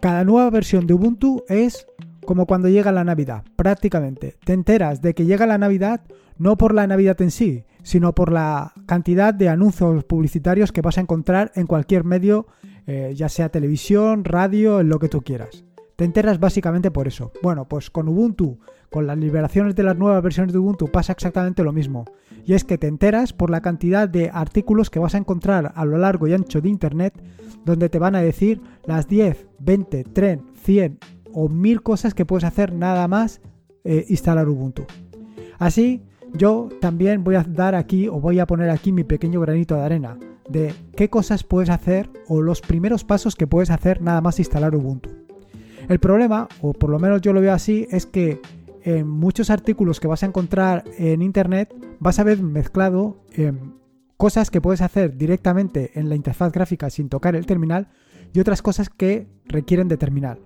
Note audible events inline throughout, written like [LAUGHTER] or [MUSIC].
Cada nueva versión de Ubuntu es como cuando llega la Navidad, prácticamente. Te enteras de que llega la Navidad no por la Navidad en sí, sino por la cantidad de anuncios publicitarios que vas a encontrar en cualquier medio, eh, ya sea televisión, radio, en lo que tú quieras. Te enteras básicamente por eso. Bueno, pues con Ubuntu, con las liberaciones de las nuevas versiones de Ubuntu pasa exactamente lo mismo. Y es que te enteras por la cantidad de artículos que vas a encontrar a lo largo y ancho de Internet donde te van a decir las 10, 20, 30, 100 o 1000 cosas que puedes hacer nada más eh, instalar Ubuntu. Así, yo también voy a dar aquí o voy a poner aquí mi pequeño granito de arena de qué cosas puedes hacer o los primeros pasos que puedes hacer nada más instalar Ubuntu. El problema, o por lo menos yo lo veo así, es que en muchos artículos que vas a encontrar en internet vas a ver mezclado em, cosas que puedes hacer directamente en la interfaz gráfica sin tocar el terminal y otras cosas que requieren de terminal.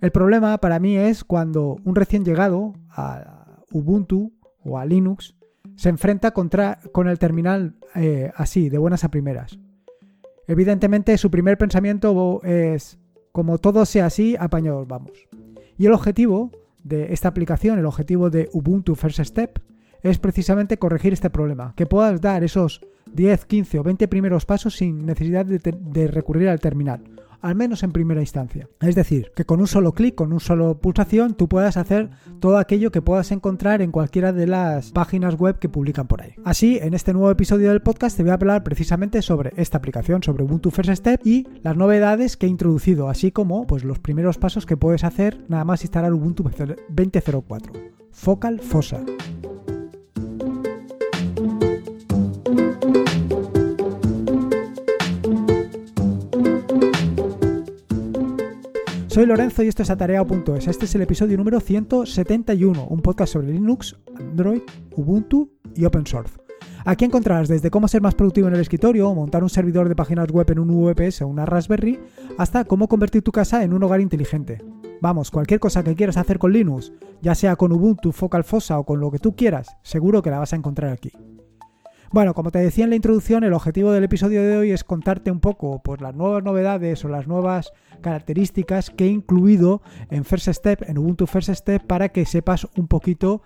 El problema para mí es cuando un recién llegado a Ubuntu o a Linux se enfrenta contra, con el terminal eh, así, de buenas a primeras. Evidentemente su primer pensamiento es como todo sea así, apañados vamos. Y el objetivo de esta aplicación, el objetivo de Ubuntu First Step, es precisamente corregir este problema, que puedas dar esos 10, 15 o 20 primeros pasos sin necesidad de, recurrir al terminal al menos en primera instancia. Es decir, que con un solo clic, con un solo pulsación, tú puedas hacer todo aquello que puedas encontrar en cualquiera de las páginas web que publican por ahí. Así, en este nuevo episodio del podcast te voy a hablar precisamente sobre esta aplicación, sobre Ubuntu First Step y las novedades que he introducido, así como pues los primeros pasos que puedes hacer nada más instalar Ubuntu 20.04. Focal Fossa. Soy Lorenzo y esto es Atareado.es. Este es el episodio número 171, un podcast sobre Linux, Android, Ubuntu y Open Source. Aquí encontrarás desde cómo ser más productivo en el escritorio, montar un servidor de páginas web en un VPS o una Raspberry, hasta cómo convertir tu casa en un hogar inteligente. Vamos, cualquier cosa que quieras hacer con Linux, ya sea con Ubuntu, Focal Fossa o con lo que tú quieras, seguro que la vas a encontrar aquí. Bueno, como te decía en la introducción, el objetivo del episodio de hoy es contarte un poco pues, las nuevas novedades o las nuevas características que he incluido en First Step, en Ubuntu First Step, para que sepas un poquito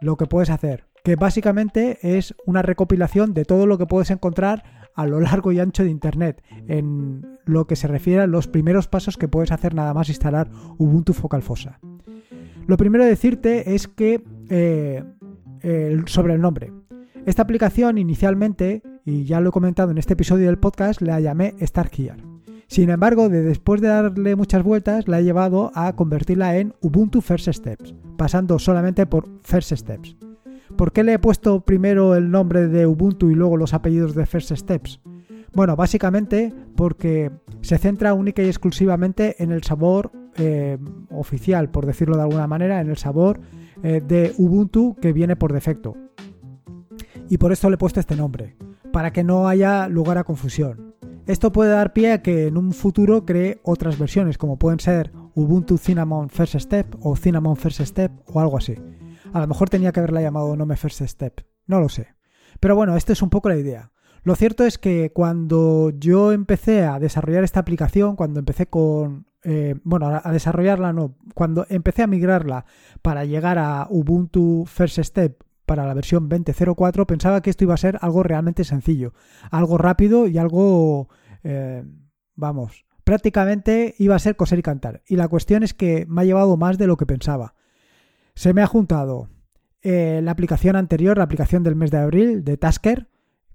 lo que puedes hacer. Que básicamente es una recopilación de todo lo que puedes encontrar a lo largo y ancho de Internet, en lo que se refiere a los primeros pasos que puedes hacer nada más instalar Ubuntu Focal Fossa. Lo primero de decirte es que eh, sobre el nombre. Esta aplicación inicialmente, y ya lo he comentado en este episodio del podcast, la llamé StartGear. Sin embargo, después de darle muchas vueltas, la he llevado a convertirla en Ubuntu First Steps, pasando solamente por First Steps. ¿Por qué le he puesto primero el nombre de Ubuntu y luego los apellidos de First Steps? Bueno, básicamente porque se centra única y exclusivamente en el sabor eh, oficial, por decirlo de alguna manera, en el sabor eh, de Ubuntu que viene por defecto y por esto le he puesto este nombre, para que no haya lugar a confusión. Esto puede dar pie a que en un futuro cree otras versiones, como pueden ser Ubuntu Cinnamon First Step o Cinnamon First Step o algo así. A lo mejor tenía que haberla llamado Nome First Step, no lo sé. Pero bueno, esta es un poco la idea. Lo cierto es que cuando yo empecé a desarrollar esta aplicación, cuando empecé con... Eh, bueno, a desarrollarla no, cuando empecé a migrarla para llegar a Ubuntu First Step para la versión 20.04 pensaba que esto iba a ser algo realmente sencillo, algo rápido y algo, eh, vamos, prácticamente iba a ser coser y cantar. Y la cuestión es que me ha llevado más de lo que pensaba. Se me ha juntado eh, la aplicación anterior, la aplicación del mes de abril de Tasker,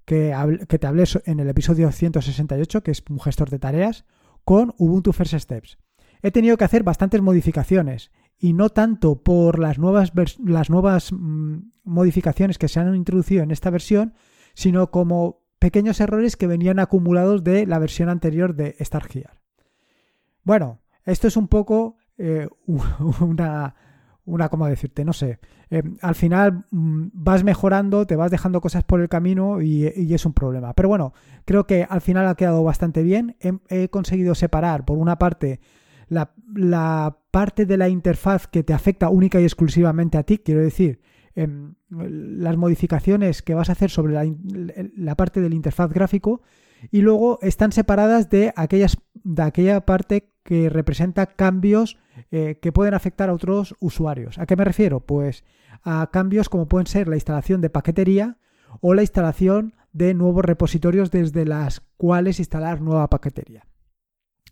que, que te hablé en el episodio 168, que es un gestor de tareas, con Ubuntu First Steps. He tenido que hacer bastantes modificaciones y no tanto por las nuevas, las nuevas mm, modificaciones que se han introducido en esta versión, sino como pequeños errores que venían acumulados de la versión anterior de StarGear. Bueno, esto es un poco eh, [LAUGHS] una, una, ¿cómo decirte? No sé. Eh, al final mm, vas mejorando, te vas dejando cosas por el camino y, es un problema. Pero bueno, creo que al final ha quedado bastante bien. he conseguido separar, por una parte, la, parte de la interfaz que te afecta única y exclusivamente a ti, quiero decir, em, las modificaciones que vas a hacer sobre la, parte del interfaz gráfico y luego están separadas de, aquellas, de aquella parte que representa cambios eh, que pueden afectar a otros usuarios. ¿A qué me refiero? Pues a cambios como pueden ser la instalación de paquetería o la instalación de nuevos repositorios desde las cuales instalar nueva paquetería.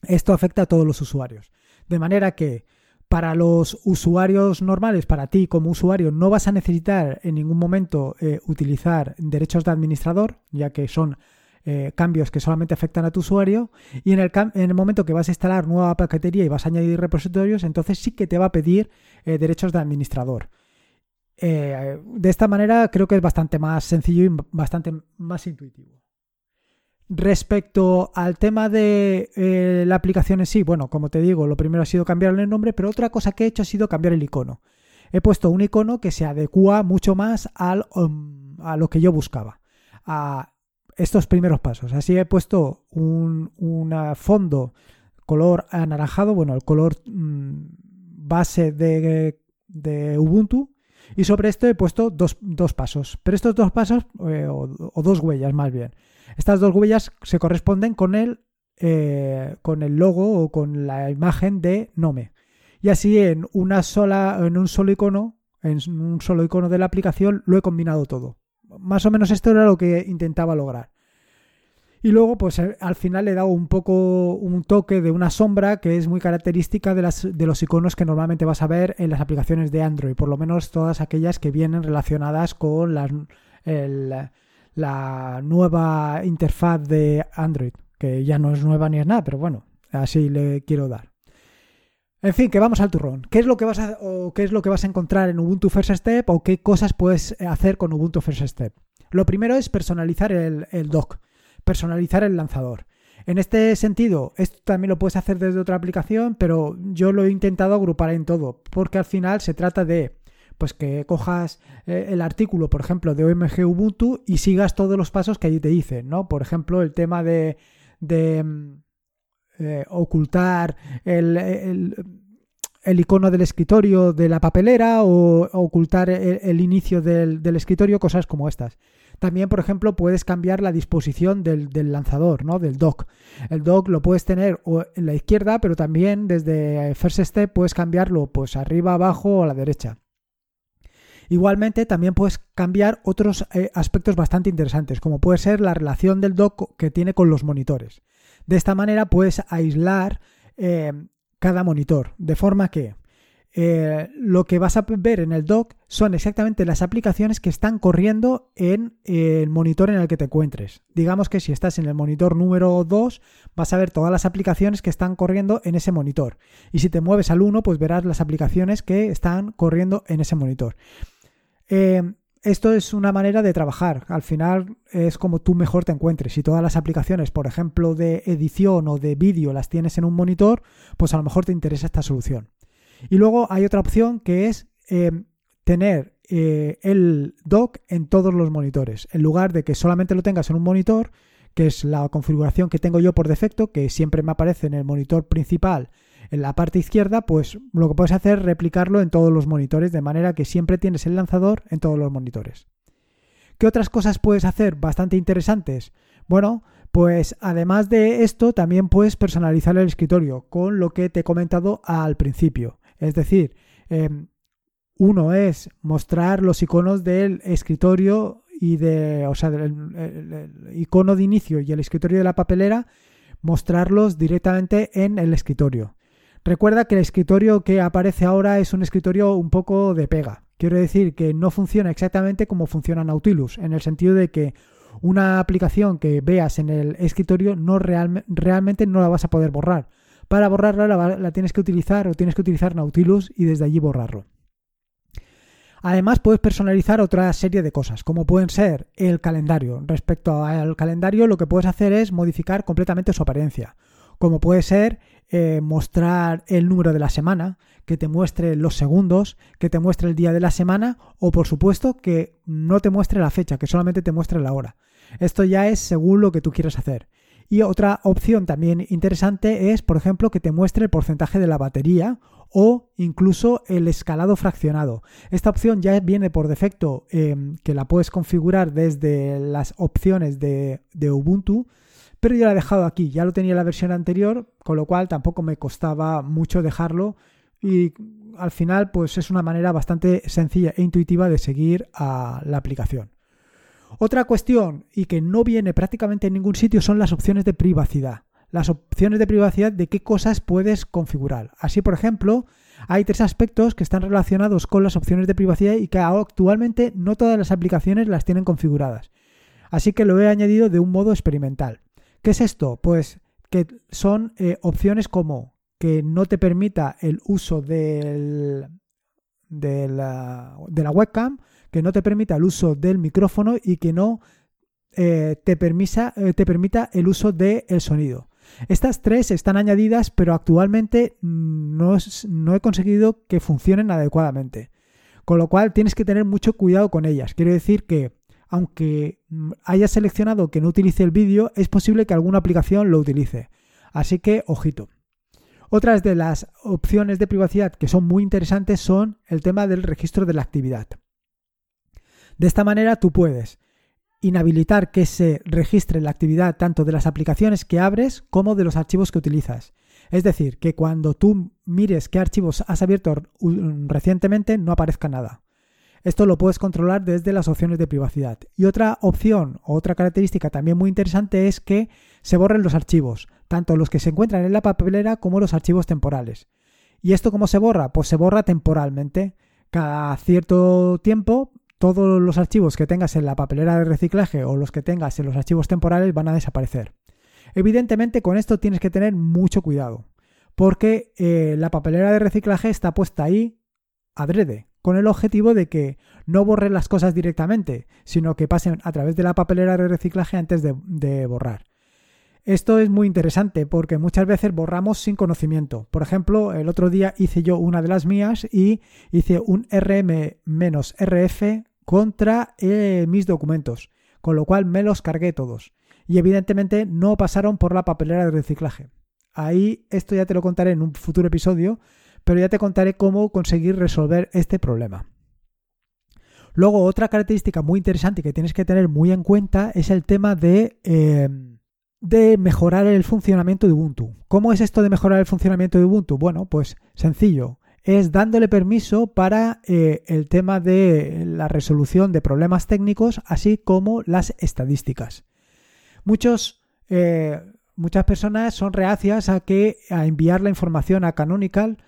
Esto afecta a todos los usuarios. De manera que para los usuarios normales, para ti como usuario, no vas a necesitar en ningún momento eh, utilizar derechos de administrador, ya que son eh, cambios que solamente afectan a tu usuario. Y en el, en momento que vas a instalar nueva paquetería y vas a añadir repositorios, entonces sí que te va a pedir eh, derechos de administrador. de esta manera creo que es bastante más sencillo y bastante más intuitivo. Respecto al tema de eh, la aplicación en sí, bueno, como te digo, lo primero ha sido cambiarle el nombre, pero otra cosa que he hecho ha sido cambiar el icono. He puesto un icono que se adecua mucho más al, um, a lo que yo buscaba, a estos primeros pasos. Así he puesto un fondo color anaranjado, bueno, el color mm, base de, de, Ubuntu, y sobre esto he puesto dos, dos pasos. Pero estos dos pasos, eh, o dos huellas más bien, estas dos huellas se corresponden con el, eh, con el logo o con la imagen de Nome. Y así en una sola, en un solo icono, en un solo icono de la aplicación, lo he combinado todo. Más o menos esto era lo que intentaba lograr. Y luego, pues eh, al final le he dado un poco un toque de una sombra que es muy característica de, las, de los iconos que normalmente vas a ver en las aplicaciones de Android, por lo menos todas aquellas que vienen relacionadas con la nueva interfaz de Android, que ya no es nueva ni es nada, pero bueno, así le quiero dar. En fin, que vamos al turrón. ¿Qué es lo que vas a, qué es lo que vas a encontrar en Ubuntu First Step o qué cosas puedes hacer con Ubuntu First Step? Lo primero es personalizar el, el dock, personalizar el lanzador. En este sentido, esto también lo puedes hacer desde otra aplicación, pero yo lo he intentado agrupar en todo, porque al final se trata de pues que cojas eh, el artículo, por ejemplo, de OMG Ubuntu y sigas todos los pasos que allí te dicen, ¿no? Por ejemplo, el tema de, mm, eh, ocultar el, icono del escritorio de la papelera o ocultar el, inicio del, escritorio, cosas como estas. También, por ejemplo, puedes cambiar la disposición del, del, lanzador, ¿no? Del dock. El dock lo puedes tener en la izquierda, pero también desde First Step puedes cambiarlo pues arriba, abajo o a la derecha. Igualmente, también puedes cambiar otros eh, aspectos bastante interesantes, como puede ser la relación del dock que tiene con los monitores. De esta manera puedes aislar eh, cada monitor, de forma que eh, lo que vas a ver en el dock son exactamente las aplicaciones que están corriendo en el monitor en el que te encuentres. Digamos que si estás en el monitor número 2, vas a ver todas las aplicaciones que están corriendo en ese monitor. Y si te mueves al 1, pues verás las aplicaciones que están corriendo en ese monitor. Eh, esto es una manera de trabajar. Al final es como tú mejor te encuentres. Si todas las aplicaciones, por ejemplo, de edición o de vídeo las tienes en un monitor, pues a lo mejor te interesa esta solución. Y luego hay otra opción que es eh, tener eh, el dock en todos los monitores. En lugar de que solamente lo tengas en un monitor, que es la configuración que tengo yo por defecto, que siempre me aparece en el monitor principal en la parte izquierda, pues lo que puedes hacer es replicarlo en todos los monitores, de manera que siempre tienes el lanzador en todos los monitores. ¿Qué otras cosas puedes hacer bastante interesantes? Bueno, pues además de esto, también puedes personalizar el escritorio con lo que te he comentado al principio. Es decir, em, uno es mostrar los iconos del escritorio y de, o sea, el, icono de inicio y el escritorio de la papelera, mostrarlos directamente en el escritorio. Recuerda que el escritorio que aparece ahora es un escritorio un poco de pega. Quiero decir que no funciona exactamente como funciona Nautilus, en el sentido de que una aplicación que veas en el escritorio no realmente no la vas a poder borrar. Para borrarla la, tienes que utilizar o tienes que utilizar Nautilus y desde allí borrarlo. Además puedes personalizar otra serie de cosas, como pueden ser el calendario. Respecto al calendario lo que puedes hacer es modificar completamente su apariencia, como puede ser eh, mostrar el número de la semana, que te muestre los segundos, que te muestre el día de la semana o por supuesto que no te muestre la fecha, que solamente te muestre la hora. Esto ya es según lo que tú quieras hacer. Y otra opción también interesante es, por ejemplo, que te muestre el porcentaje de la batería o incluso el escalado fraccionado. Esta opción ya viene por defecto, em, que la puedes configurar desde las opciones de, Ubuntu pero yo lo he dejado aquí, ya lo tenía en la versión anterior, con lo cual tampoco me costaba mucho dejarlo y al final pues es una manera bastante sencilla e intuitiva de seguir a la aplicación. Otra cuestión y que no viene prácticamente en ningún sitio son las opciones de privacidad. Las opciones de privacidad de qué cosas puedes configurar. Así, por ejemplo, hay tres aspectos que están relacionados con las opciones de privacidad y que actualmente no todas las aplicaciones las tienen configuradas. Así que lo he añadido de un modo experimental. ¿Qué es esto? Pues que son eh, opciones como que no te permita el uso de, la, webcam, que no te permita el uso del micrófono y que no eh, te, eh, te, permita el uso del sonido. Estas tres están añadidas, pero actualmente no, no he conseguido que funcionen adecuadamente. Con lo cual tienes que tener mucho cuidado con ellas. Quiero decir que aunque hayas seleccionado que no utilice el vídeo, es posible que alguna aplicación lo utilice. Así que, ojito. Otras de las opciones de privacidad que son muy interesantes son el tema del registro de la actividad. De esta manera tú puedes inhabilitar que se registre la actividad tanto de las aplicaciones que abres como de los archivos que utilizas. Es decir, que cuando tú mires qué archivos has abierto recientemente no aparezca nada. Esto lo puedes controlar desde las opciones de privacidad. Y otra opción otra característica también muy interesante es que se borren los archivos, tanto los que se encuentran en la papelera como los archivos temporales. ¿Y esto cómo se borra? Pues se borra temporalmente. Cada cierto tiempo, todos los archivos que tengas en la papelera de reciclaje o los que tengas en los archivos temporales van a desaparecer. Evidentemente con esto tienes que tener mucho cuidado, porque eh, la papelera de reciclaje está puesta ahí adrede con el objetivo de que no borren las cosas directamente, sino que pasen a través de la papelera de reciclaje antes de, borrar. Esto es muy interesante porque muchas veces borramos sin conocimiento. Por ejemplo, el otro día hice yo una de las mías y hice un rm-rf contra eh, mis documentos, con lo cual me los cargué todos. Y evidentemente no pasaron por la papelera de reciclaje. Ahí esto ya te lo contaré en un futuro episodio, pero ya te contaré cómo conseguir resolver este problema. Luego, otra característica muy interesante que tienes que tener muy en cuenta es el tema de, em, de mejorar el funcionamiento de Ubuntu. ¿Cómo es esto de mejorar el funcionamiento de Ubuntu? Bueno, pues sencillo. Es dándole permiso para eh, el tema de la resolución de problemas técnicos, así como las estadísticas. Muchos, eh, muchas personas son reacias a que a enviar la información a Canonical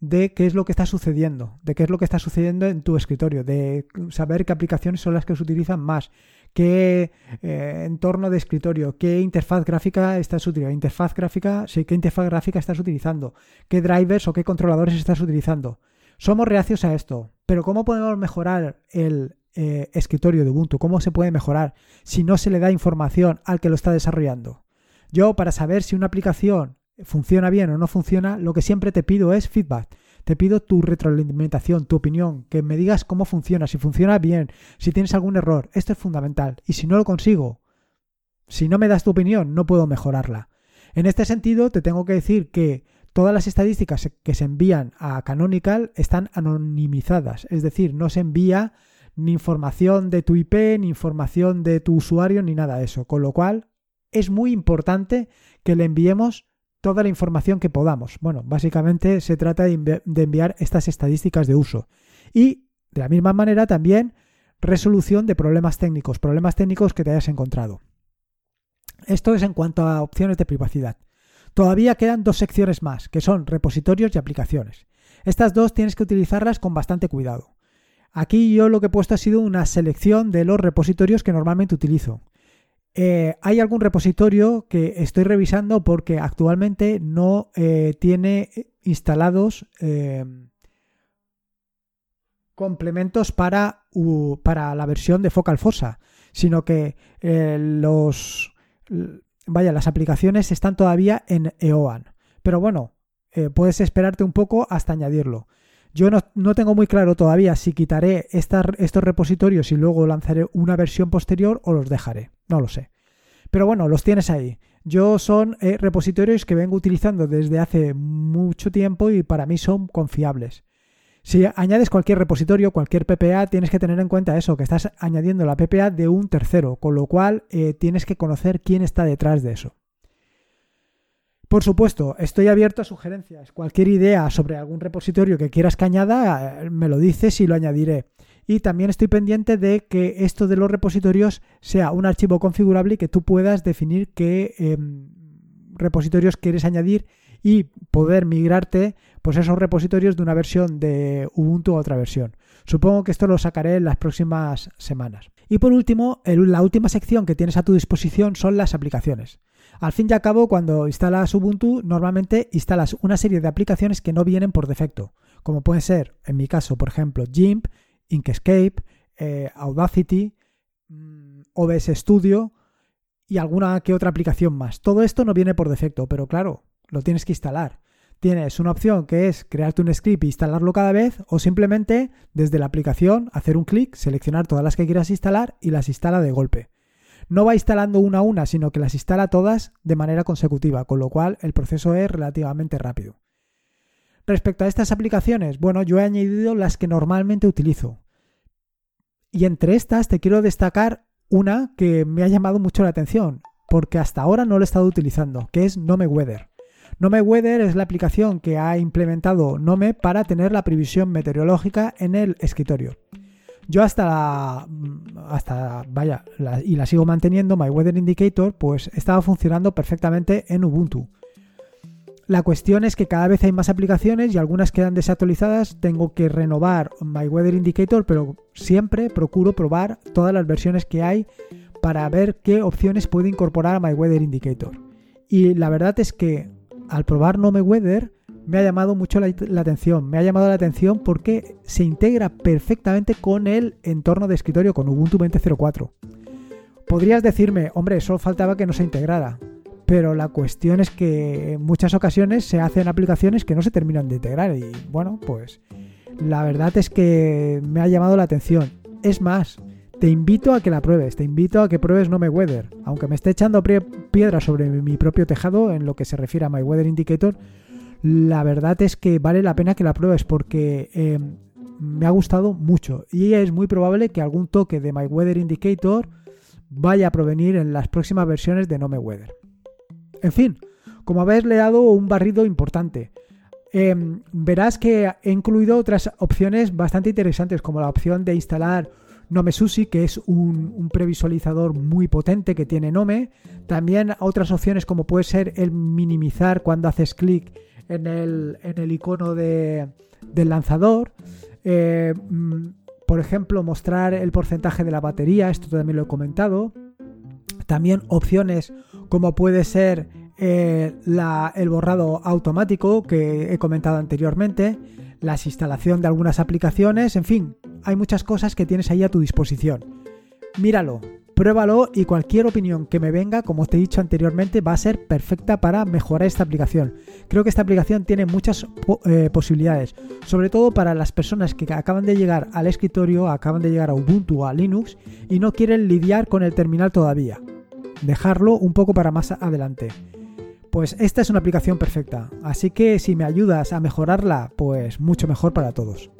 de qué es lo que está sucediendo, de qué es lo que está sucediendo en tu escritorio, de saber qué aplicaciones son las que se utilizan más, qué eh, entorno de escritorio, qué interfaz gráfica estás utilizando, interfaz gráfica, sí, qué interfaz gráfica estás utilizando, qué drivers o qué controladores estás utilizando. Somos reacios a esto, pero ¿cómo podemos mejorar el eh, escritorio de Ubuntu? ¿Cómo se puede mejorar si no se le da información al que lo está desarrollando? Yo, para saber si una aplicación funciona bien o no funciona, lo que siempre te pido es feedback. Te pido tu retroalimentación, tu opinión, que me digas cómo funciona, si funciona bien, si tienes algún error. Esto es fundamental. Y si no lo consigo, si no me das tu opinión, no puedo mejorarla. En este sentido, te tengo que decir que todas las estadísticas que se envían a Canonical están anonimizadas, es decir, no se envía ni información de tu IP, ni información de tu usuario, ni nada de eso. Con lo cual, es muy importante que le enviemos toda la información que podamos. Bueno, básicamente se trata de, enviar estas estadísticas de uso. Y de la misma manera también resolución de problemas técnicos, problemas técnicos que te hayas encontrado. Esto es en cuanto a opciones de privacidad. Todavía quedan dos secciones más, que son repositorios y aplicaciones. Estas dos tienes que utilizarlas con bastante cuidado. Aquí yo lo que he puesto ha sido una selección de los repositorios que normalmente utilizo. Eh, hay algún repositorio que estoy revisando porque actualmente no eh, tiene instalados eh, complementos para, para, la versión de Focal Fossa, sino que los vaya, las aplicaciones están todavía en EOAN. Pero bueno, puedes esperarte un poco hasta añadirlo. Yo no, tengo muy claro todavía si quitaré estos repositorios y luego lanzaré una versión posterior o los dejaré. No lo sé. Pero bueno, los tienes ahí. Yo son eh, repositorios que vengo utilizando desde hace mucho tiempo y para mí son confiables. Si añades cualquier repositorio, cualquier PPA, tienes que tener en cuenta eso, que estás añadiendo la PPA de un tercero, con lo cual eh, tienes que conocer quién está detrás de eso. Por supuesto, estoy abierto a sugerencias. Cualquier idea sobre algún repositorio que quieras que añada, eh, me lo dices y lo añadiré. Y también estoy pendiente de que esto de los repositorios sea un archivo configurable y que tú puedas definir qué em, repositorios quieres añadir y poder migrarte pues esos repositorios de una versión de Ubuntu a otra versión. Supongo que esto lo sacaré en las próximas semanas. Y por último, la última sección que tienes a tu disposición son las aplicaciones. Al fin y al cabo, cuando instalas Ubuntu, normalmente instalas una serie de aplicaciones que no vienen por defecto, como pueden ser, en mi caso, por ejemplo, GIMP, Inkscape, eh, Audacity, mm, OBS Studio y alguna que otra aplicación más. Todo esto no viene por defecto, pero claro, lo tienes que instalar. Tienes una opción que es crearte un script e instalarlo cada vez o simplemente desde la aplicación hacer un clic, seleccionar todas las que quieras instalar y las instala de golpe. No va instalando una a una, sino que las instala todas de manera consecutiva, con lo cual el proceso es relativamente rápido. Respecto a estas aplicaciones, bueno, yo he añadido las que normalmente utilizo. Y entre estas te quiero destacar una que me ha llamado mucho la atención, porque hasta ahora no lo he estado utilizando, que es Nome Weather. Nome Weather es la aplicación que ha implementado Nome para tener la previsión meteorológica en el escritorio. Yo hasta, hasta vaya, y la sigo manteniendo, My Weather Indicator, pues estaba funcionando perfectamente en Ubuntu. La cuestión es que cada vez hay más aplicaciones y algunas quedan desactualizadas. Tengo que renovar My Weather Indicator, pero siempre procuro probar todas las versiones que hay para ver qué opciones puedo incorporar a My Weather Indicator. Y la verdad es que al probar Nome Weather me ha llamado mucho la, atención. Me ha llamado la atención porque se integra perfectamente con el entorno de escritorio, con Ubuntu 20.04. Podrías decirme, hombre, solo faltaba que no se integrara. Pero la cuestión es que en muchas ocasiones se hacen aplicaciones que no se terminan de integrar. Y bueno, pues la verdad es que me ha llamado la atención. Es más, te invito a que la pruebes, te invito a que pruebes No Weather. Aunque me esté echando piedra sobre mi propio tejado en lo que se refiere a My Weather Indicator, la verdad es que vale la pena que la pruebes porque em, me ha gustado mucho y es muy probable que algún toque de My Weather Indicator vaya a provenir en las próximas versiones de No Weather. En fin, como habéis le dado un barrido importante. Em, verás que he incluido otras opciones bastante interesantes como la opción de instalar NomeSusi, que es un, previsualizador muy potente que tiene Nome. También otras opciones como puede ser el minimizar cuando haces clic en el, en el icono de, del lanzador. Eh, mm, por ejemplo, mostrar el porcentaje de la batería, esto también lo he comentado. También opciones como puede ser eh, el borrado automático que he comentado anteriormente, la instalación de algunas aplicaciones, en fin, hay muchas cosas que tienes ahí a tu disposición. Míralo, pruébalo y cualquier opinión que me venga, como te he dicho anteriormente, va a ser perfecta para mejorar esta aplicación. Creo que esta aplicación tiene muchas eh, posibilidades, sobre todo para las personas que acaban de llegar al escritorio, acaban de llegar a Ubuntu o a Linux y no quieren lidiar con el terminal todavía. Dejarlo un poco para más adelante. Pues esta es una aplicación perfecta, así que si me ayudas a mejorarla, pues mucho mejor para todos.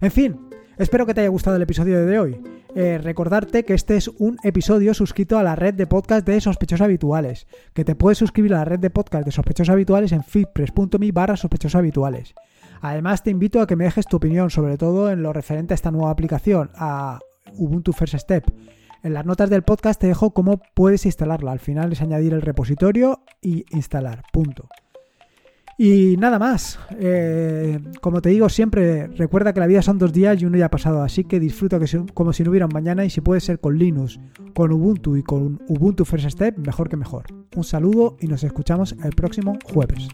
En fin, espero que te haya gustado el episodio de hoy. Eh, recordarte que este es un episodio suscrito a la red de podcast de sospechosos habituales, que te puedes suscribir a la red de podcast de sospechosos habituales en feedpress.me barra sospechosos habituales. Además te invito a que me dejes tu opinión, sobre todo en lo referente a esta nueva aplicación, a Ubuntu First Step. En las notas del podcast te dejo cómo puedes instalarla. Al final es añadir el repositorio y instalar. Punto. Y nada más. Eh, como te digo siempre, recuerda que la vida son dos días y uno ya pasado, así que disfruta como si no hubiera un mañana y si puede ser con Linux, con Ubuntu y con Ubuntu First Step, mejor que mejor. Un saludo y nos escuchamos el próximo jueves.